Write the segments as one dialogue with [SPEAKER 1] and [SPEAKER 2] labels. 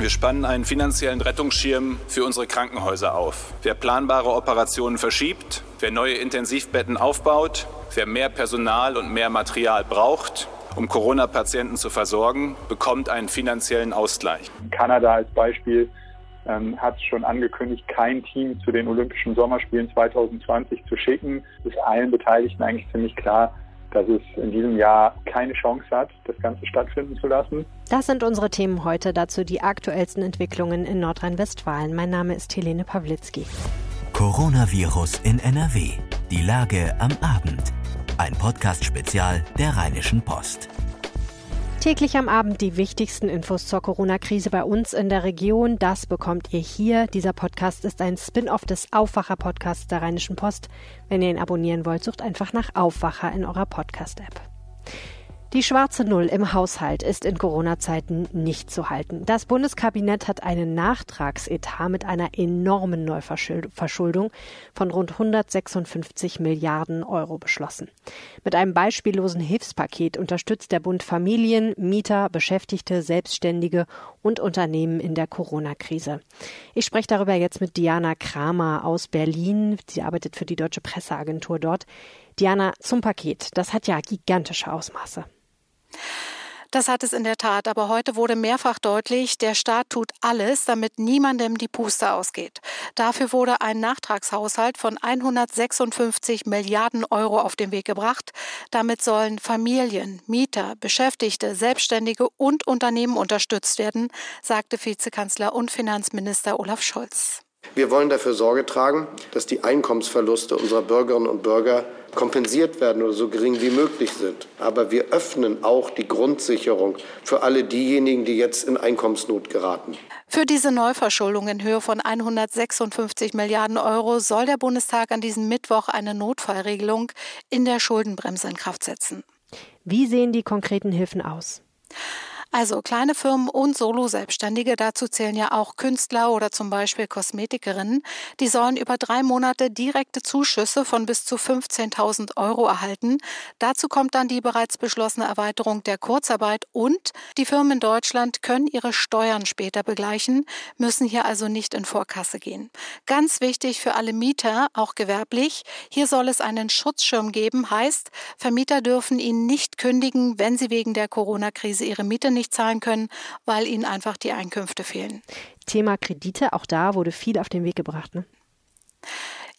[SPEAKER 1] Wir spannen einen finanziellen Rettungsschirm für unsere Krankenhäuser auf. Wer planbare Operationen verschiebt, wer neue Intensivbetten aufbaut, wer mehr Personal und mehr Material braucht, um Corona-Patienten zu versorgen, bekommt einen finanziellen Ausgleich.
[SPEAKER 2] Kanada als Beispiel ähm, hat schon angekündigt, kein Team zu den Olympischen Sommerspielen 2020 zu schicken. Ist allen Beteiligten eigentlich ziemlich klar, dass es in diesem Jahr keine Chance hat, das Ganze stattfinden zu lassen.
[SPEAKER 3] Das sind unsere Themen heute, dazu die aktuellsten Entwicklungen in Nordrhein-Westfalen. Mein Name ist Helene Pawlitzki.
[SPEAKER 4] Coronavirus in NRW. Die Lage am Abend. Ein Podcast-Spezial der Rheinischen Post.
[SPEAKER 3] Täglich am Abend die wichtigsten Infos zur Corona-Krise bei uns in der Region. Das bekommt ihr hier. Dieser Podcast ist ein Spin-off des Aufwacher-Podcasts der Rheinischen Post. Wenn ihr ihn abonnieren wollt, sucht einfach nach Aufwacher in eurer Podcast-App. Die schwarze Null im Haushalt ist in Corona-Zeiten nicht zu halten. Das Bundeskabinett hat einen Nachtragsetat mit einer enormen Neuverschuldung von rund 156 Milliarden Euro beschlossen. Mit einem beispiellosen Hilfspaket unterstützt der Bund Familien, Mieter, Beschäftigte, Selbstständige und Unternehmen in der Corona-Krise. Ich spreche darüber jetzt mit Diana Kramer aus Berlin. Sie arbeitet für die Deutsche Presseagentur dort. Diana, zum Paket. Das hat ja gigantische Ausmaße.
[SPEAKER 5] Das hat es in der Tat, aber heute wurde mehrfach deutlich, der Staat tut alles, damit niemandem die Puste ausgeht. Dafür wurde ein Nachtragshaushalt von 156 Milliarden Euro auf den Weg gebracht. Damit sollen Familien, Mieter, Beschäftigte, Selbstständige und Unternehmen unterstützt werden, sagte Vizekanzler und Finanzminister Olaf Scholz.
[SPEAKER 6] Wir wollen dafür Sorge tragen, dass die Einkommensverluste unserer Bürgerinnen und Bürger kompensiert werden oder so gering wie möglich sind. Aber wir öffnen auch die Grundsicherung für alle diejenigen, die jetzt in Einkommensnot geraten.
[SPEAKER 5] Für diese Neuverschuldung in Höhe von 156 Milliarden Euro soll der Bundestag an diesem Mittwoch eine Notfallregelung in der Schuldenbremse in Kraft setzen.
[SPEAKER 3] Wie sehen die konkreten Hilfen aus?
[SPEAKER 5] Also kleine Firmen und Solo-Selbstständige, dazu zählen ja auch Künstler oder zum Beispiel Kosmetikerinnen, die sollen über drei Monate direkte Zuschüsse von bis zu 15.000 Euro erhalten. Dazu kommt dann die bereits beschlossene Erweiterung der Kurzarbeit und die Firmen in Deutschland können ihre Steuern später begleichen, müssen hier also nicht in Vorkasse gehen. Ganz wichtig für alle Mieter, auch gewerblich, hier soll es einen Schutzschirm geben, heißt, Vermieter dürfen ihn nicht kündigen, wenn sie wegen der Corona-Krise ihre Miete nicht nicht zahlen können, weil ihnen einfach die Einkünfte fehlen.
[SPEAKER 3] Thema Kredite, auch da wurde viel auf den Weg gebracht. Ne?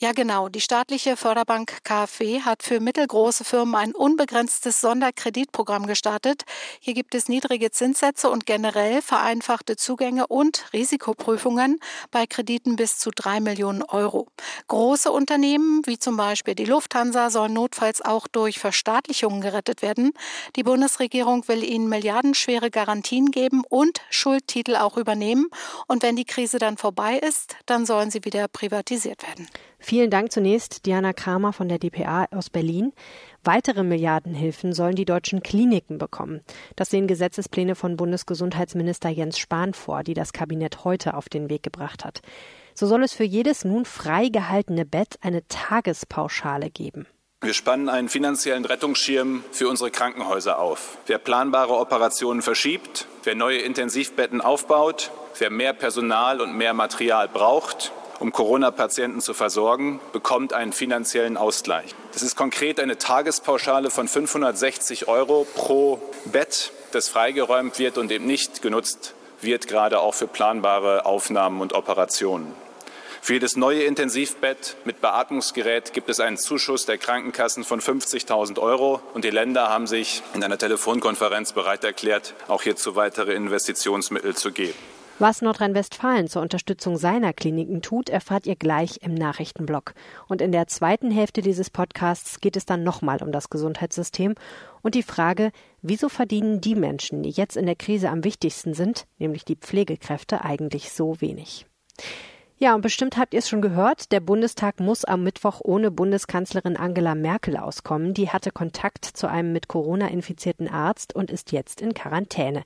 [SPEAKER 5] Ja, genau. Die staatliche Förderbank KfW hat für mittelgroße Firmen ein unbegrenztes Sonderkreditprogramm gestartet. Hier gibt es niedrige Zinssätze und generell vereinfachte Zugänge und Risikoprüfungen bei Krediten bis zu drei Millionen Euro. Große Unternehmen, wie zum Beispiel die Lufthansa, sollen notfalls auch durch Verstaatlichungen gerettet werden. Die Bundesregierung will ihnen milliardenschwere Garantien geben und Schuldtitel auch übernehmen. Und wenn die Krise dann vorbei ist, dann sollen sie wieder privatisiert werden.
[SPEAKER 3] Vielen Dank zunächst Diana Kramer von der DPA aus Berlin. Weitere Milliardenhilfen sollen die deutschen Kliniken bekommen. Das sehen Gesetzespläne von Bundesgesundheitsminister Jens Spahn vor, die das Kabinett heute auf den Weg gebracht hat. So soll es für jedes nun freigehaltene Bett eine Tagespauschale geben.
[SPEAKER 1] Wir spannen einen finanziellen Rettungsschirm für unsere Krankenhäuser auf. Wer planbare Operationen verschiebt, wer neue Intensivbetten aufbaut, wer mehr Personal und mehr Material braucht, um Corona-Patienten zu versorgen, bekommt einen finanziellen Ausgleich. Das ist konkret eine Tagespauschale von 560 Euro pro Bett, das freigeräumt wird und eben nicht genutzt wird, gerade auch für planbare Aufnahmen und Operationen. Für jedes neue Intensivbett mit Beatmungsgerät gibt es einen Zuschuss der Krankenkassen von 50.000 Euro und die Länder haben sich in einer Telefonkonferenz bereit erklärt, auch hierzu weitere Investitionsmittel zu geben.
[SPEAKER 3] Was Nordrhein-Westfalen zur Unterstützung seiner Kliniken tut, erfahrt ihr gleich im Nachrichtenblock. Und in der zweiten Hälfte dieses Podcasts geht es dann nochmal um das Gesundheitssystem und die Frage, wieso verdienen die Menschen, die jetzt in der Krise am wichtigsten sind, nämlich die Pflegekräfte, eigentlich so wenig. Ja, und bestimmt habt ihr es schon gehört, der Bundestag muss am Mittwoch ohne Bundeskanzlerin Angela Merkel auskommen. Die hatte Kontakt zu einem mit Corona infizierten Arzt und ist jetzt in Quarantäne.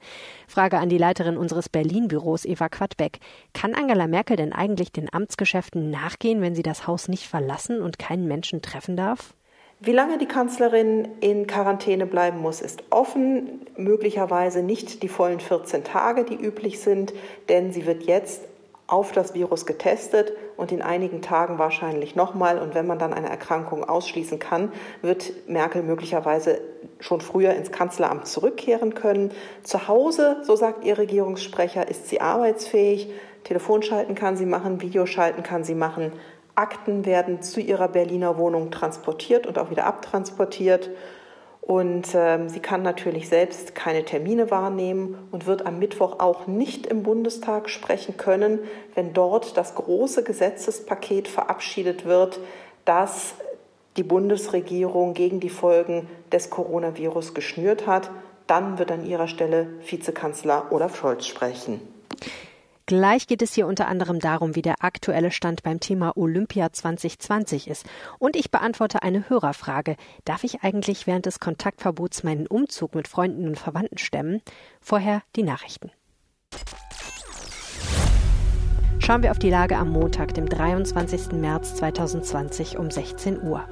[SPEAKER 3] Frage an die Leiterin unseres Berlin-Büros, Eva Quadbeck. Kann Angela Merkel denn eigentlich den Amtsgeschäften nachgehen, wenn sie das Haus nicht verlassen und keinen Menschen treffen darf?
[SPEAKER 7] Wie lange die Kanzlerin in Quarantäne bleiben muss, ist offen. Möglicherweise nicht die vollen 14 Tage, die üblich sind, denn sie wird jetzt auf das Virus getestet und in einigen Tagen wahrscheinlich nochmal. Und wenn man dann eine Erkrankung ausschließen kann, wird Merkel möglicherweise schon früher ins Kanzleramt zurückkehren können. Zu Hause, so sagt ihr Regierungssprecher, ist sie arbeitsfähig. Telefonschalten kann sie machen, Videoschalten kann sie machen. Akten werden zu ihrer Berliner Wohnung transportiert und auch wieder abtransportiert. Und ähm, sie kann natürlich selbst keine Termine wahrnehmen und wird am Mittwoch auch nicht im Bundestag sprechen können, wenn dort das große Gesetzespaket verabschiedet wird, das die Bundesregierung gegen die Folgen des Coronavirus geschnürt hat. Dann wird an ihrer Stelle Vizekanzler Olaf Scholz sprechen.
[SPEAKER 3] Gleich geht es hier unter anderem darum, wie der aktuelle Stand beim Thema Olympia 2020 ist. Und ich beantworte eine Hörerfrage. Darf ich eigentlich während des Kontaktverbots meinen Umzug mit Freunden und Verwandten stemmen? Vorher die Nachrichten. Schauen wir auf die Lage am Montag, dem 23. März 2020 um 16 Uhr.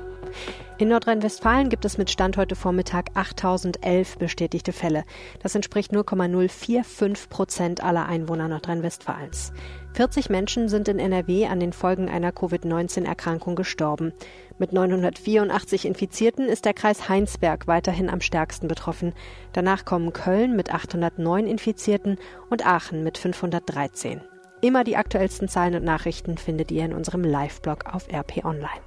[SPEAKER 3] In Nordrhein-Westfalen gibt es mit Stand heute Vormittag 8011 bestätigte Fälle. Das entspricht 0,045 Prozent aller Einwohner Nordrhein-Westfalens. 40 Menschen sind in NRW an den Folgen einer Covid-19-Erkrankung gestorben. Mit 984 Infizierten ist der Kreis Heinsberg weiterhin am stärksten betroffen. Danach kommen Köln mit 809 Infizierten und Aachen mit 513. Immer die aktuellsten Zahlen und Nachrichten findet ihr in unserem Live-Blog auf RP Online.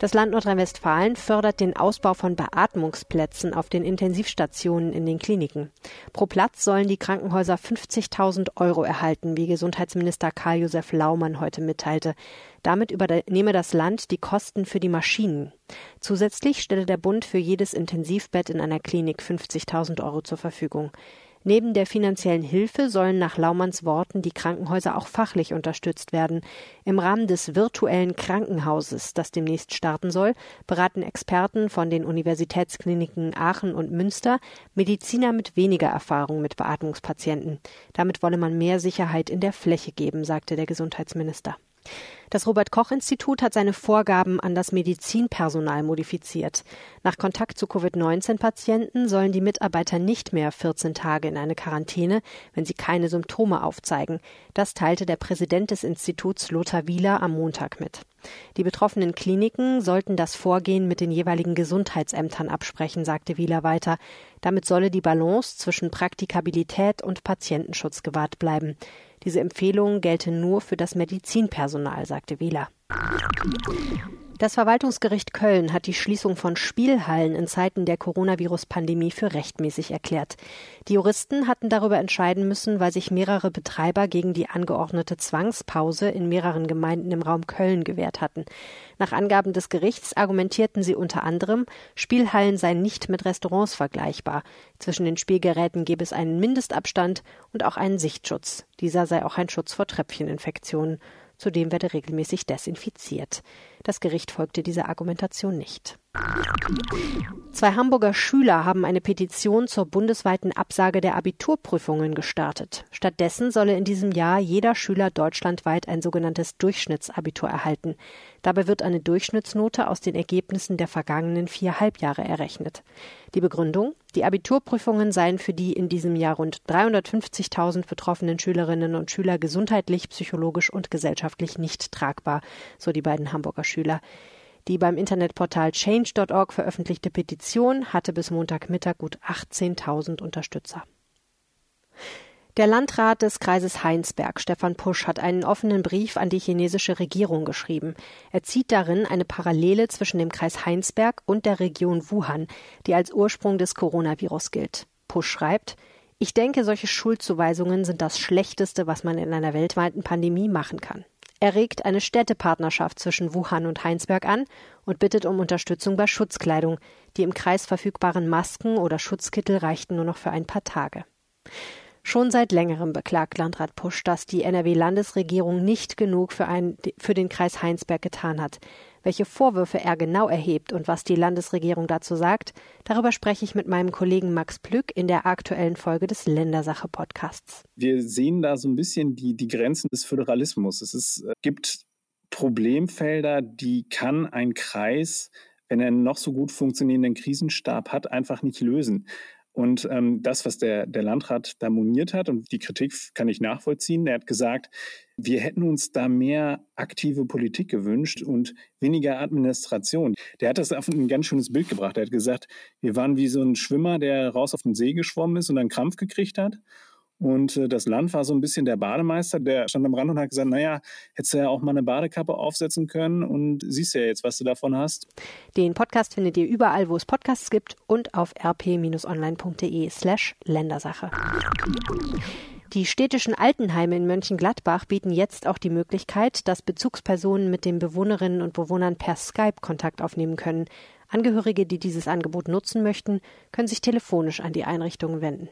[SPEAKER 3] Das Land Nordrhein-Westfalen fördert den Ausbau von Beatmungsplätzen auf den Intensivstationen in den Kliniken. Pro Platz sollen die Krankenhäuser 50.000 Euro erhalten, wie Gesundheitsminister Karl-Josef Laumann heute mitteilte. Damit übernehme das Land die Kosten für die Maschinen. Zusätzlich stelle der Bund für jedes Intensivbett in einer Klinik 50.000 Euro zur Verfügung. Neben der finanziellen Hilfe sollen nach Laumanns Worten die Krankenhäuser auch fachlich unterstützt werden. Im Rahmen des virtuellen Krankenhauses, das demnächst starten soll, beraten Experten von den Universitätskliniken Aachen und Münster Mediziner mit weniger Erfahrung mit Beatmungspatienten. Damit wolle man mehr Sicherheit in der Fläche geben, sagte der Gesundheitsminister. Das Robert Koch Institut hat seine Vorgaben an das Medizinpersonal modifiziert. Nach Kontakt zu Covid-19-Patienten sollen die Mitarbeiter nicht mehr 14 Tage in eine Quarantäne, wenn sie keine Symptome aufzeigen. Das teilte der Präsident des Instituts Lothar Wieler am Montag mit. Die betroffenen Kliniken sollten das Vorgehen mit den jeweiligen Gesundheitsämtern absprechen, sagte Wieler weiter. Damit solle die Balance zwischen Praktikabilität und Patientenschutz gewahrt bleiben. Diese Empfehlung gelte nur für das Medizinpersonal, sagte Wieler. Das Verwaltungsgericht Köln hat die Schließung von Spielhallen in Zeiten der Coronavirus-Pandemie für rechtmäßig erklärt. Die Juristen hatten darüber entscheiden müssen, weil sich mehrere Betreiber gegen die angeordnete Zwangspause in mehreren Gemeinden im Raum Köln gewehrt hatten. Nach Angaben des Gerichts argumentierten sie unter anderem, Spielhallen seien nicht mit Restaurants vergleichbar. Zwischen den Spielgeräten gebe es einen Mindestabstand und auch einen Sichtschutz. Dieser sei auch ein Schutz vor Tröpfcheninfektionen. Zudem werde regelmäßig desinfiziert. Das Gericht folgte dieser Argumentation nicht. Zwei Hamburger Schüler haben eine Petition zur bundesweiten Absage der Abiturprüfungen gestartet. Stattdessen solle in diesem Jahr jeder Schüler deutschlandweit ein sogenanntes Durchschnittsabitur erhalten. Dabei wird eine Durchschnittsnote aus den Ergebnissen der vergangenen vier Halbjahre errechnet. Die Begründung? Die Abiturprüfungen seien für die in diesem Jahr rund 350.000 betroffenen Schülerinnen und Schüler gesundheitlich, psychologisch und gesellschaftlich nicht tragbar, so die beiden Hamburger Schüler. Die beim Internetportal change.org veröffentlichte Petition hatte bis Montagmittag gut 18.000 Unterstützer. Der Landrat des Kreises Heinsberg, Stefan Pusch, hat einen offenen Brief an die chinesische Regierung geschrieben. Er zieht darin eine Parallele zwischen dem Kreis Heinsberg und der Region Wuhan, die als Ursprung des Coronavirus gilt. Pusch schreibt, ich denke, solche Schuldzuweisungen sind das Schlechteste, was man in einer weltweiten Pandemie machen kann. Er regt eine Städtepartnerschaft zwischen Wuhan und Heinsberg an und bittet um Unterstützung bei Schutzkleidung. Die im Kreis verfügbaren Masken oder Schutzkittel reichten nur noch für ein paar Tage. Schon seit längerem beklagt Landrat Pusch, dass die NRW-Landesregierung nicht genug für, ein, für den Kreis Heinsberg getan hat. Welche Vorwürfe er genau erhebt und was die Landesregierung dazu sagt, darüber spreche ich mit meinem Kollegen Max Plück in der aktuellen Folge des Ländersache-Podcasts.
[SPEAKER 8] Wir sehen da so ein bisschen die, die Grenzen des Föderalismus. Es ist, äh, gibt Problemfelder, die kann ein Kreis wenn er einen noch so gut funktionierenden Krisenstab hat, einfach nicht lösen. Und ähm, das, was der, der Landrat da moniert hat, und die Kritik kann ich nachvollziehen, er hat gesagt, wir hätten uns da mehr aktive Politik gewünscht und weniger Administration. Der hat das auf ein ganz schönes Bild gebracht. Er hat gesagt, wir waren wie so ein Schwimmer, der raus auf den See geschwommen ist und einen Krampf gekriegt hat. Und äh, das Land war so ein bisschen der Bademeister, der stand am Rand und hat gesagt, naja, hättest du ja auch mal eine Badekappe aufsetzen können und siehst ja jetzt, was du davon hast.
[SPEAKER 3] Den Podcast findet ihr überall, wo es Podcasts gibt und auf rp-online.de slash Ländersache. Die städtischen Altenheime in Mönchengladbach bieten jetzt auch die Möglichkeit, dass Bezugspersonen mit den Bewohnerinnen und Bewohnern per Skype Kontakt aufnehmen können. Angehörige, die dieses Angebot nutzen möchten, können sich telefonisch an die Einrichtungen wenden.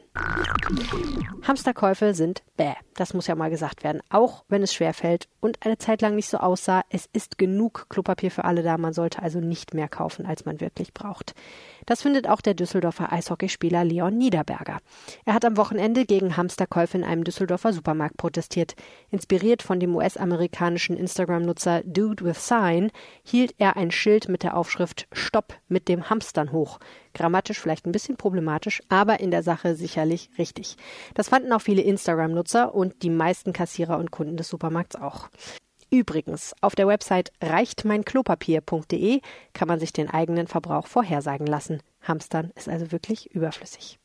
[SPEAKER 3] Hamsterkäufe sind bäh, das muss ja mal gesagt werden, auch wenn es schwer fällt und eine Zeit lang nicht so aussah, es ist genug Klopapier für alle da, man sollte also nicht mehr kaufen, als man wirklich braucht. Das findet auch der Düsseldorfer Eishockeyspieler Leon Niederberger. Er hat am Wochenende gegen Hamsterkäufe in einem Düsseldorfer Supermarkt protestiert. Inspiriert von dem US-amerikanischen Instagram-Nutzer Dude with Sign hielt er ein Schild mit der Aufschrift Stopp mit dem Hamstern hoch. Grammatisch vielleicht ein bisschen problematisch, aber in der Sache sicherlich richtig. Das fanden auch viele Instagram-Nutzer und die meisten Kassierer und Kunden des Supermarkts auch. Übrigens, auf der Website reichtmeinklopapier.de kann man sich den eigenen Verbrauch vorhersagen lassen. Hamstern ist also wirklich überflüssig.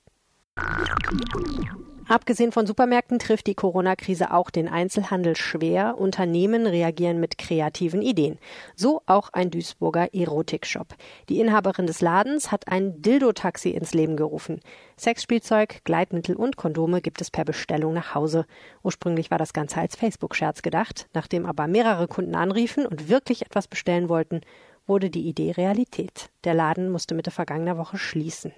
[SPEAKER 3] Abgesehen von Supermärkten trifft die Corona-Krise auch den Einzelhandel schwer. Unternehmen reagieren mit kreativen Ideen. So auch ein Duisburger Erotikshop. Die Inhaberin des Ladens hat ein Dildo-Taxi ins Leben gerufen. Sexspielzeug, Gleitmittel und Kondome gibt es per Bestellung nach Hause. Ursprünglich war das Ganze als Facebook-Scherz gedacht. Nachdem aber mehrere Kunden anriefen und wirklich etwas bestellen wollten, wurde die Idee Realität. Der Laden musste Mitte vergangener Woche schließen.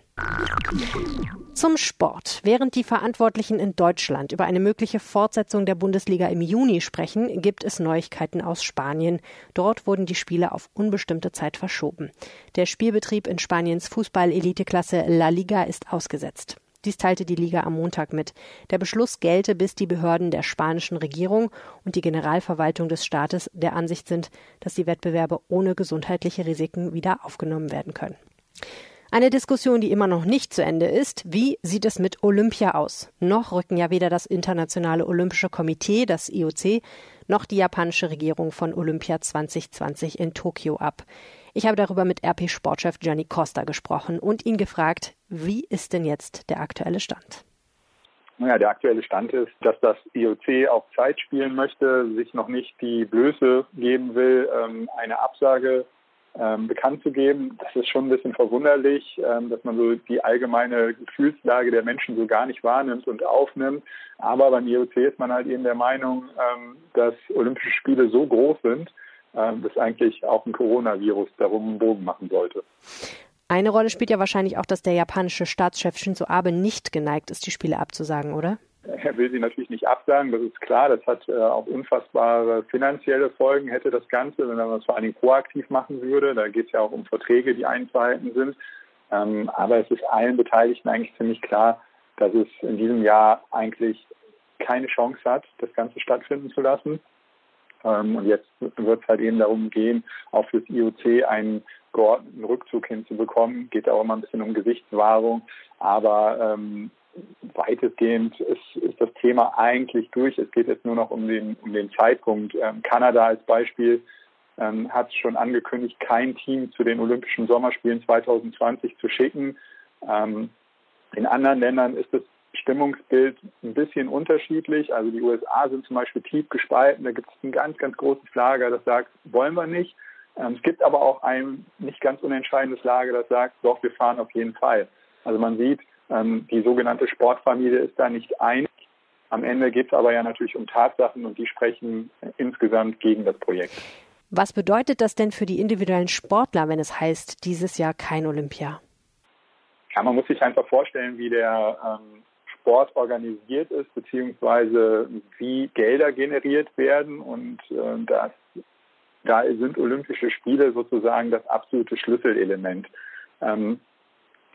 [SPEAKER 3] Zum Sport. Während die Verantwortlichen in Deutschland über eine mögliche Fortsetzung der Bundesliga im Juni sprechen, gibt es Neuigkeiten aus Spanien. Dort wurden die Spiele auf unbestimmte Zeit verschoben. Der Spielbetrieb in Spaniens Fußball-Eliteklasse La Liga ist ausgesetzt. Dies teilte die Liga am Montag mit. Der Beschluss gelte, bis die Behörden der spanischen Regierung und die Generalverwaltung des Staates der Ansicht sind, dass die Wettbewerbe ohne gesundheitliche Risiken wieder aufgenommen werden können. Eine Diskussion, die immer noch nicht zu Ende ist. Wie sieht es mit Olympia aus? Noch rücken ja weder das Internationale Olympische Komitee, das IOC, noch die japanische Regierung von Olympia 2020 in Tokio ab. Ich habe darüber mit RP-Sportchef Gianni Costa gesprochen und ihn gefragt, wie ist denn jetzt der aktuelle Stand?
[SPEAKER 2] Naja, der aktuelle Stand ist, dass das IOC auf Zeit spielen möchte, sich noch nicht die Blöße geben will, ähm, eine Absage ähm, bekannt zu geben. Das ist schon ein bisschen verwunderlich, ähm, dass man so die allgemeine Gefühlslage der Menschen so gar nicht wahrnimmt und aufnimmt. Aber beim IOC ist man halt eben der Meinung, dass Olympische Spiele so groß sind, das eigentlich auch ein Coronavirus darum einen Bogen machen sollte.
[SPEAKER 3] Eine Rolle spielt ja wahrscheinlich auch, dass der japanische Staatschef Shinzo Abe nicht geneigt ist, die Spiele abzusagen, oder?
[SPEAKER 2] Er will sie natürlich nicht absagen, das ist klar. Das hat äh, auch unfassbare finanzielle Folgen, hätte das Ganze, wenn man das vor allen Dingen proaktiv machen würde. Da geht es ja auch um Verträge, die einzuhalten sind. Ähm, aber es ist allen Beteiligten eigentlich ziemlich klar, dass es in diesem Jahr eigentlich keine Chance hat, das Ganze stattfinden zu lassen. Ähm, und jetzt wird es halt eben darum gehen, auch fürs IOC einen geordneten Rückzug hinzubekommen. Geht auch immer ein bisschen um Gesichtswahrung, aber ähm, weitestgehend ist, ist das Thema eigentlich durch. Es geht jetzt nur noch um den, um den Zeitpunkt. Ähm, Kanada als Beispiel ähm, hat schon angekündigt, kein Team zu den Olympischen Sommerspielen 2020 zu schicken. Ähm, in anderen Ländern ist es Stimmungsbild ein bisschen unterschiedlich. Also die USA sind zum Beispiel tief gespalten. Da gibt es ein ganz, ganz großes Lager, das sagt, wollen wir nicht. Ähm, es gibt aber auch ein nicht ganz unentscheidendes Lager, das sagt, doch, wir fahren auf jeden Fall. Also man sieht, ähm, die sogenannte Sportfamilie ist da nicht einig. Am Ende geht es aber ja natürlich um Tatsachen und die sprechen insgesamt gegen das Projekt.
[SPEAKER 3] Was bedeutet das denn für die individuellen Sportler, wenn es heißt, dieses Jahr kein Olympia?
[SPEAKER 2] Ja, man muss sich einfach vorstellen, wie der ähm, Sport organisiert ist, beziehungsweise wie Gelder generiert werden. Und äh, das, da sind Olympische Spiele sozusagen das absolute Schlüsselelement. Ähm,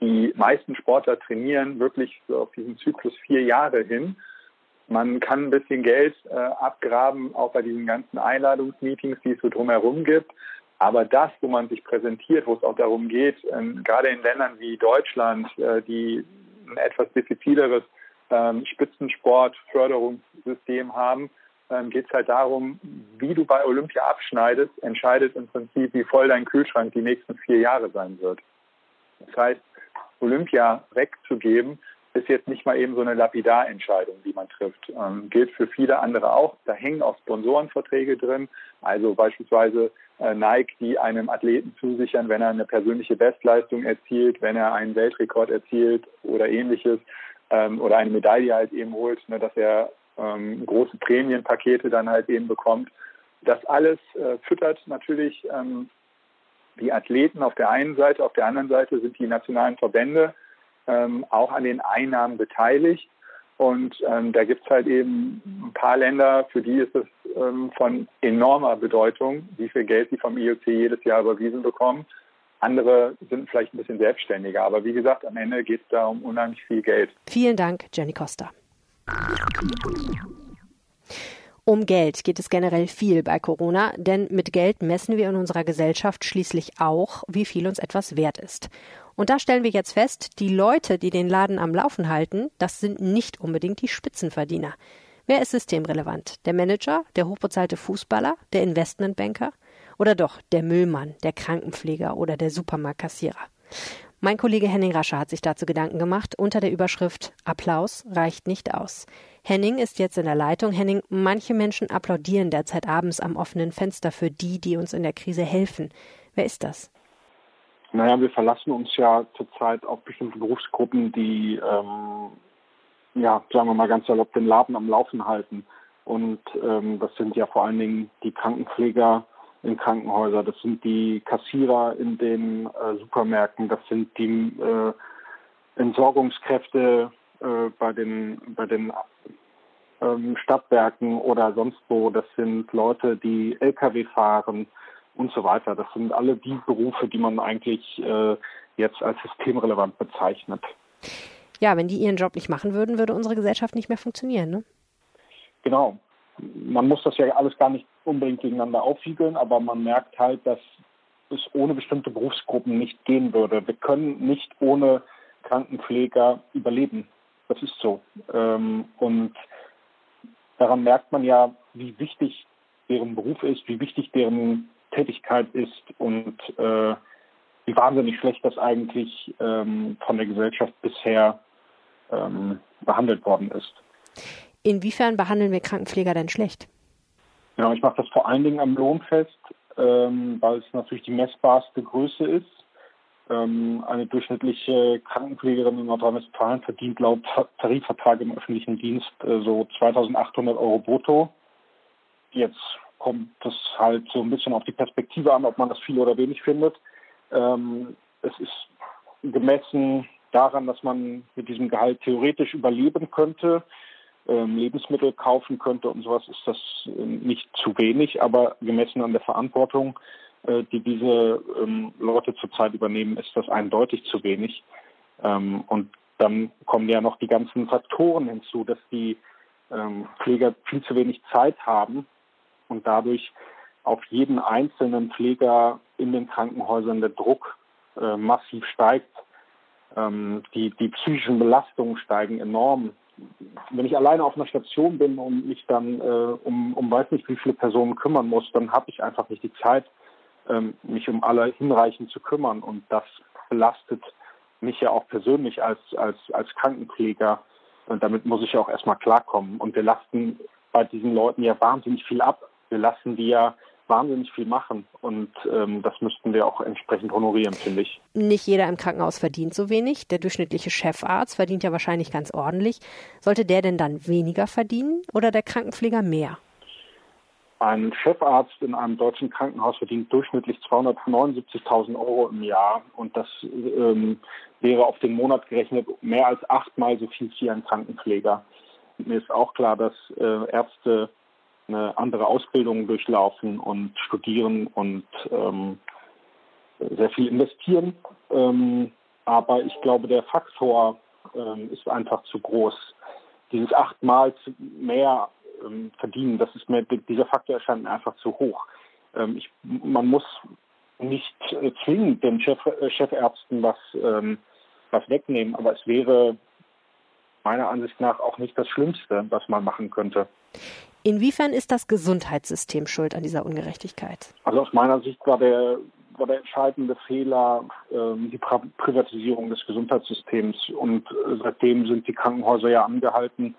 [SPEAKER 2] die meisten Sportler trainieren wirklich auf diesen Zyklus vier Jahre hin. Man kann ein bisschen Geld äh, abgraben, auch bei diesen ganzen Einladungsmeetings, die es so drumherum gibt. Aber das, wo man sich präsentiert, wo es auch darum geht, ähm, gerade in Ländern wie Deutschland, äh, die ein etwas diffizileres ähm, Spitzensportförderungssystem haben, ähm, geht es halt darum, wie du bei Olympia abschneidest, entscheidet im Prinzip, wie voll dein Kühlschrank die nächsten vier Jahre sein wird. Das heißt, Olympia wegzugeben, ist jetzt nicht mal eben so eine Lapidarentscheidung, die man trifft. Ähm, gilt für viele andere auch. Da hängen auch Sponsorenverträge drin. Also beispielsweise äh, Nike, die einem Athleten zusichern, wenn er eine persönliche Bestleistung erzielt, wenn er einen Weltrekord erzielt oder ähnliches ähm, oder eine Medaille halt eben holt, ne, dass er ähm, große Prämienpakete dann halt eben bekommt. Das alles äh, füttert natürlich ähm, die Athleten auf der einen Seite, auf der anderen Seite sind die nationalen Verbände ähm, auch an den Einnahmen beteiligt. Und ähm, da gibt es halt eben ein paar Länder, für die ist es ähm, von enormer Bedeutung, wie viel Geld sie vom IOC jedes Jahr überwiesen bekommen. Andere sind vielleicht ein bisschen selbstständiger. Aber wie gesagt, am Ende geht es da um unheimlich viel Geld.
[SPEAKER 3] Vielen Dank, Jenny Costa. Um Geld geht es generell viel bei Corona, denn mit Geld messen wir in unserer Gesellschaft schließlich auch, wie viel uns etwas wert ist. Und da stellen wir jetzt fest, die Leute, die den Laden am Laufen halten, das sind nicht unbedingt die Spitzenverdiener. Wer ist systemrelevant? Der Manager, der hochbezahlte Fußballer, der Investmentbanker oder doch der Müllmann, der Krankenpfleger oder der Supermarktkassierer? Mein Kollege Henning Rascher hat sich dazu Gedanken gemacht unter der Überschrift Applaus reicht nicht aus. Henning ist jetzt in der Leitung. Henning, manche Menschen applaudieren derzeit abends am offenen Fenster für die, die uns in der Krise helfen. Wer ist das?
[SPEAKER 9] Naja, wir verlassen uns ja zurzeit auf bestimmte Berufsgruppen, die, ähm, ja, sagen wir mal ganz salopp, den Laden am Laufen halten. Und ähm, das sind ja vor allen Dingen die Krankenpfleger, in Krankenhäusern, das sind die Kassierer in den äh, Supermärkten, das sind die äh, Entsorgungskräfte äh, bei den bei den ähm, Stadtwerken oder sonst wo. Das sind Leute, die Lkw fahren und so weiter. Das sind alle die Berufe, die man eigentlich äh, jetzt als systemrelevant bezeichnet.
[SPEAKER 3] Ja, wenn die ihren Job nicht machen würden, würde unsere Gesellschaft nicht mehr funktionieren, ne?
[SPEAKER 9] Genau man muss das ja alles gar nicht unbedingt gegeneinander aufwiegeln, aber man merkt halt, dass es ohne bestimmte Berufsgruppen nicht gehen würde. Wir können nicht ohne Krankenpfleger überleben. Das ist so. Ähm, und daran merkt man ja, wie wichtig deren Beruf ist, wie wichtig deren Tätigkeit ist und äh, wie wahnsinnig schlecht das eigentlich ähm, von der Gesellschaft bisher ähm, behandelt worden ist.
[SPEAKER 3] Inwiefern behandeln wir Krankenpfleger denn schlecht?
[SPEAKER 9] Ja, ich mache das vor allen Dingen am Lohn fest, ähm, weil es natürlich die messbarste Größe ist. Ähm, eine durchschnittliche Krankenpflegerin in Nordrhein-Westfalen verdient laut Tarifvertrag im öffentlichen Dienst äh, so 2.800 Euro brutto. Jetzt kommt es halt so ein bisschen auf die Perspektive an, ob man das viel oder wenig findet. Ähm, es ist gemessen daran, dass man mit diesem Gehalt theoretisch überleben könnte Lebensmittel kaufen könnte und sowas, ist das äh, nicht zu wenig, aber gemessen an der Verantwortung, äh, die diese ähm, Leute zurzeit übernehmen, ist das eindeutig zu wenig. Ähm, und dann kommen ja noch die ganzen Faktoren hinzu, dass die ähm, Pfleger viel zu wenig Zeit haben und dadurch auf jeden einzelnen Pfleger in den Krankenhäusern der Druck äh, massiv steigt. Ähm, die, die psychischen Belastungen steigen enorm wenn ich alleine auf einer Station bin und mich dann äh, um, um weiß nicht wie viele Personen kümmern muss, dann habe ich einfach nicht die Zeit, ähm, mich um alle hinreichend zu kümmern. Und das belastet mich ja auch persönlich als, als, als Krankenpfleger. Und damit muss ich ja auch erstmal klarkommen. Und wir lasten bei diesen Leuten ja wahnsinnig viel ab. Wir lassen die ja wahnsinnig viel machen und ähm, das müssten wir auch entsprechend honorieren, finde ich.
[SPEAKER 3] Nicht jeder im Krankenhaus verdient so wenig. Der durchschnittliche Chefarzt verdient ja wahrscheinlich ganz ordentlich. Sollte der denn dann weniger verdienen oder der Krankenpfleger mehr?
[SPEAKER 9] Ein Chefarzt in einem deutschen Krankenhaus verdient durchschnittlich 279.000 Euro im Jahr und das ähm, wäre auf den Monat gerechnet mehr als achtmal so viel wie ein Krankenpfleger. Mir ist auch klar, dass äh, Ärzte eine andere Ausbildung durchlaufen und studieren und ähm, sehr viel investieren. Ähm, aber ich glaube, der Faktor ähm, ist einfach zu groß. Dieses achtmal mehr ähm, verdienen, das ist mir, dieser Faktor erscheint mir einfach zu hoch. Ähm, ich, man muss nicht äh, zwingend den Chef, äh, Chefärzten was, ähm, was wegnehmen, aber es wäre meiner Ansicht nach auch nicht das Schlimmste, was man machen könnte.
[SPEAKER 3] Inwiefern ist das Gesundheitssystem schuld an dieser Ungerechtigkeit?
[SPEAKER 9] Also aus meiner Sicht war der, war der entscheidende Fehler ähm, die pra Privatisierung des Gesundheitssystems. Und äh, seitdem sind die Krankenhäuser ja angehalten,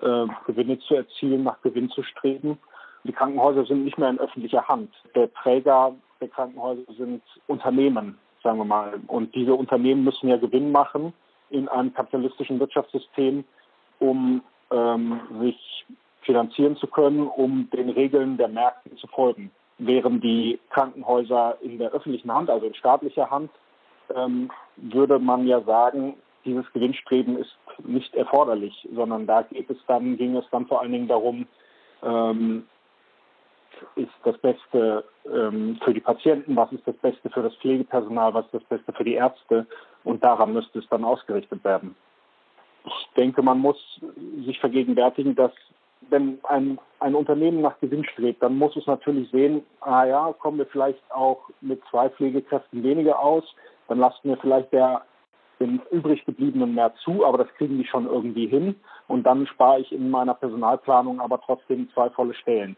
[SPEAKER 9] äh, Gewinne zu erzielen, nach Gewinn zu streben. Die Krankenhäuser sind nicht mehr in öffentlicher Hand. Der Träger der Krankenhäuser sind Unternehmen, sagen wir mal. Und diese Unternehmen müssen ja Gewinn machen in einem kapitalistischen Wirtschaftssystem, um ähm, sich finanzieren zu können, um den Regeln der Märkte zu folgen. Während die Krankenhäuser in der öffentlichen Hand, also in staatlicher Hand, ähm, würde man ja sagen, dieses Gewinnstreben ist nicht erforderlich, sondern da geht es dann, ging es dann vor allen Dingen darum, ähm, ist das Beste ähm, für die Patienten, was ist das Beste für das Pflegepersonal, was ist das Beste für die Ärzte und daran müsste es dann ausgerichtet werden. Ich denke, man muss sich vergegenwärtigen, dass wenn ein, ein Unternehmen nach Gewinn strebt, dann muss es natürlich sehen, ah ja, kommen wir vielleicht auch mit zwei Pflegekräften weniger aus, dann lassen wir vielleicht der den übrig gebliebenen mehr zu, aber das kriegen die schon irgendwie hin. Und dann spare ich in meiner Personalplanung aber trotzdem zwei volle Stellen.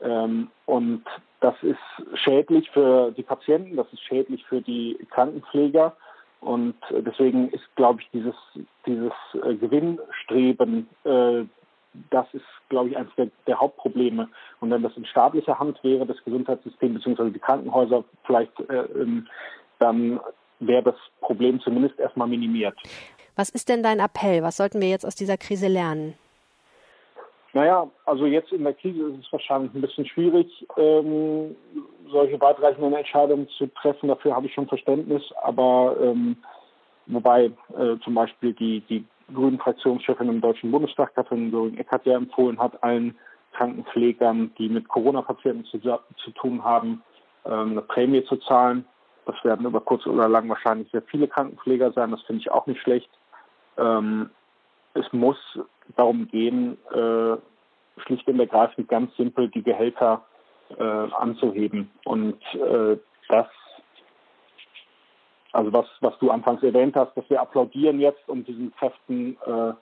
[SPEAKER 9] Ähm, und das ist schädlich für die Patienten, das ist schädlich für die Krankenpfleger. Und deswegen ist, glaube ich, dieses, dieses äh, Gewinnstreben, äh, das ist, glaube ich, eines der, der, Hauptprobleme. Und wenn das in staatlicher Hand wäre, das Gesundheitssystem bzw. die Krankenhäuser vielleicht, äh, ähm, dann wäre das Problem zumindest erstmal minimiert.
[SPEAKER 3] Was ist denn dein Appell? Was sollten wir jetzt aus dieser Krise lernen?
[SPEAKER 9] Naja, also jetzt in der Krise ist es wahrscheinlich ein bisschen schwierig, ähm, solche weitreichenden Entscheidungen zu treffen. Dafür habe ich schon Verständnis. Aber ähm, wobei äh, zum Beispiel die, die grünen Fraktionschefin im Deutschen Bundestag, Katrin Göring-Eckardt, ja empfohlen hat, allen Krankenpflegern, die mit Corona-Patienten zu, zu, tun haben, ähm, eine Prämie zu zahlen. Das werden über kurz oder lang wahrscheinlich sehr viele Krankenpfleger sein. Das finde ich auch nicht schlecht. Ähm, es muss darum gehen, äh, schlicht und ergreifend ganz simpel die Gehälter äh, anzuheben. Und äh, das, also was, was du anfangs erwähnt hast, dass wir applaudieren jetzt und diesen Kräften äh,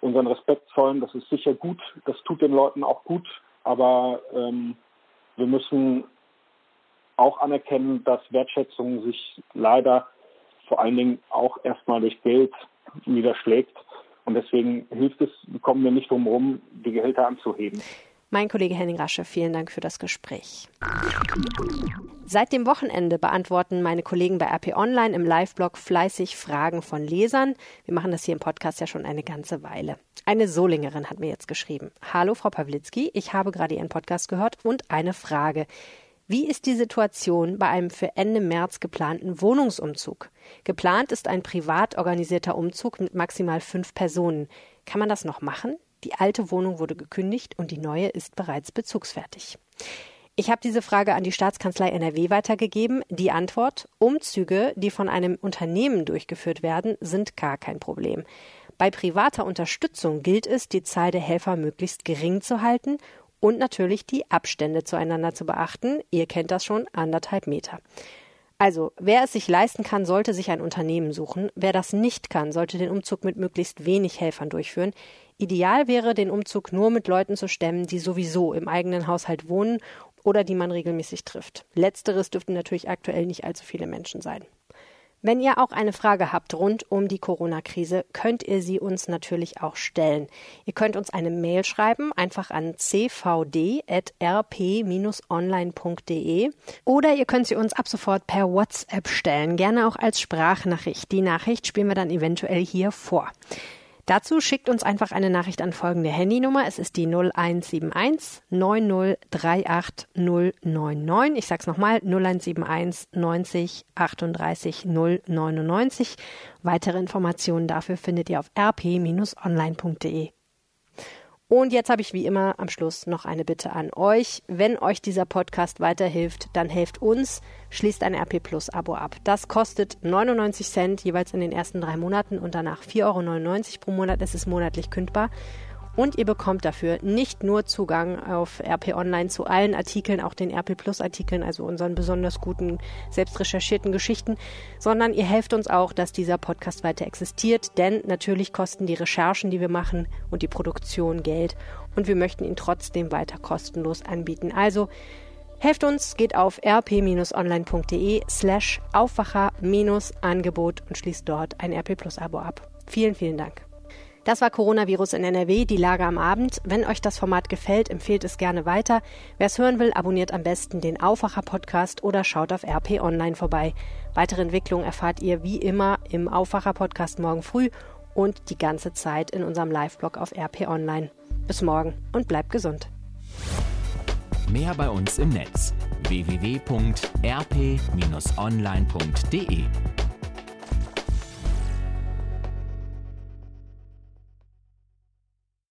[SPEAKER 9] unseren Respekt zollen, das ist sicher gut, das tut den Leuten auch gut, aber ähm, wir müssen auch anerkennen, dass Wertschätzung sich leider vor allen Dingen auch erstmal durch Geld niederschlägt. Und deswegen hilft es, kommen wir nicht drum herum, die Gehälter anzuheben.
[SPEAKER 3] Mein Kollege Henning Rasche, vielen Dank für das Gespräch. Seit dem Wochenende beantworten meine Kollegen bei RP Online im Live-Blog fleißig Fragen von Lesern. Wir machen das hier im Podcast ja schon eine ganze Weile. Eine Solingerin hat mir jetzt geschrieben. Hallo Frau Pawlitzki, ich habe gerade Ihren Podcast gehört und eine Frage. Wie ist die Situation bei einem für Ende März geplanten Wohnungsumzug? Geplant ist ein privat organisierter Umzug mit maximal fünf Personen. Kann man das noch machen? Die alte Wohnung wurde gekündigt und die neue ist bereits bezugsfertig. Ich habe diese Frage an die Staatskanzlei NRW weitergegeben. Die Antwort Umzüge, die von einem Unternehmen durchgeführt werden, sind gar kein Problem. Bei privater Unterstützung gilt es, die Zahl der Helfer möglichst gering zu halten und natürlich die Abstände zueinander zu beachten. Ihr kennt das schon, anderthalb Meter. Also, wer es sich leisten kann, sollte sich ein Unternehmen suchen. Wer das nicht kann, sollte den Umzug mit möglichst wenig Helfern durchführen. Ideal wäre, den Umzug nur mit Leuten zu stemmen, die sowieso im eigenen Haushalt wohnen oder die man regelmäßig trifft. Letzteres dürften natürlich aktuell nicht allzu viele Menschen sein. Wenn ihr auch eine Frage habt rund um die Corona-Krise, könnt ihr sie uns natürlich auch stellen. Ihr könnt uns eine Mail schreiben, einfach an cvd.rp-online.de oder ihr könnt sie uns ab sofort per WhatsApp stellen, gerne auch als Sprachnachricht. Die Nachricht spielen wir dann eventuell hier vor. Dazu schickt uns einfach eine Nachricht an folgende Handynummer. Es ist die 0171 9038 099. Ich sag's nochmal, 0171 90 38 099. Weitere Informationen dafür findet ihr auf rp-online.de. Und jetzt habe ich wie immer am Schluss noch eine Bitte an euch. Wenn euch dieser Podcast weiterhilft, dann helft uns, schließt ein RP Plus Abo ab. Das kostet 99 Cent jeweils in den ersten drei Monaten und danach 4,99 Euro pro Monat. Es ist monatlich kündbar. Und ihr bekommt dafür nicht nur Zugang auf RP Online zu allen Artikeln, auch den RP Plus Artikeln, also unseren besonders guten, selbst recherchierten Geschichten, sondern ihr helft uns auch, dass dieser Podcast weiter existiert, denn natürlich kosten die Recherchen, die wir machen und die Produktion Geld und wir möchten ihn trotzdem weiter kostenlos anbieten. Also helft uns, geht auf rp-online.de slash Aufwacher-Angebot und schließt dort ein RP Plus Abo ab. Vielen, vielen Dank. Das war Coronavirus in NRW, die Lage am Abend. Wenn euch das Format gefällt, empfehlt es gerne weiter. Wer es hören will, abonniert am besten den Aufwacher-Podcast oder schaut auf RP Online vorbei. Weitere Entwicklungen erfahrt ihr wie immer im Aufwacher-Podcast morgen früh und die ganze Zeit in unserem Live-Blog auf RP Online. Bis morgen und bleibt gesund.
[SPEAKER 4] Mehr bei uns im Netz www.rp-online.de